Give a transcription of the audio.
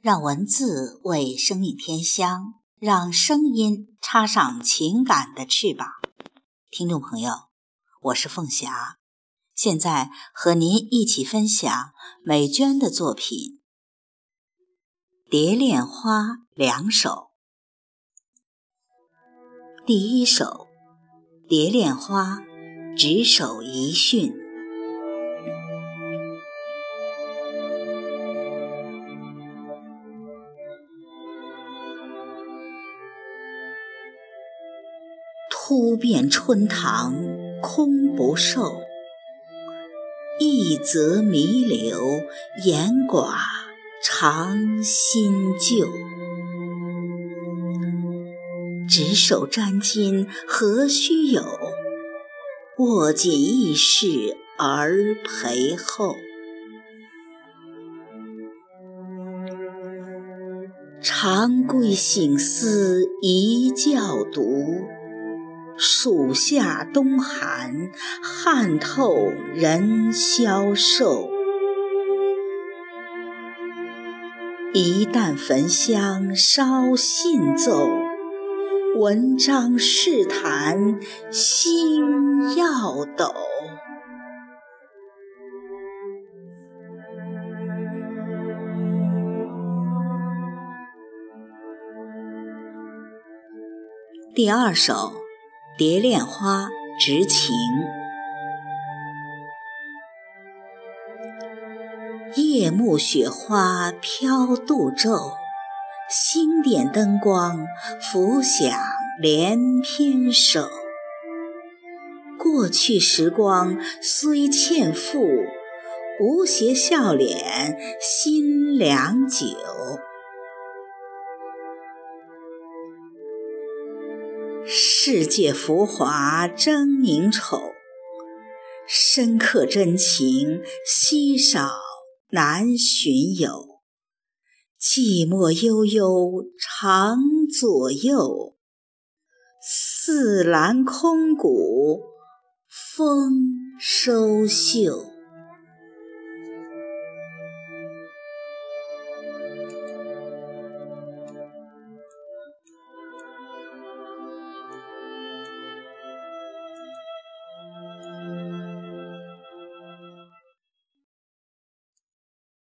让文字为生命添香，让声音插上情感的翅膀。听众朋友，我是凤霞，现在和您一起分享美娟的作品《蝶恋花》两首。第一首《蝶恋花》，执手一训。忽变春塘空不受，一则弥留言寡长新旧。执手沾巾何须有？握紧亦是儿陪后。长归醒思一觉读。暑夏冬寒，汗透人消瘦。一旦焚香烧信奏，文章事谈心要抖。第二首。《蝶恋花·执情》夜幕雪花飘渡骤，星点灯光浮响连篇首。过去时光虽欠负，无邪笑脸心良久。世界浮华争名丑，深刻真情稀少难寻有。寂寞悠悠长左右，四栏空谷风收袖。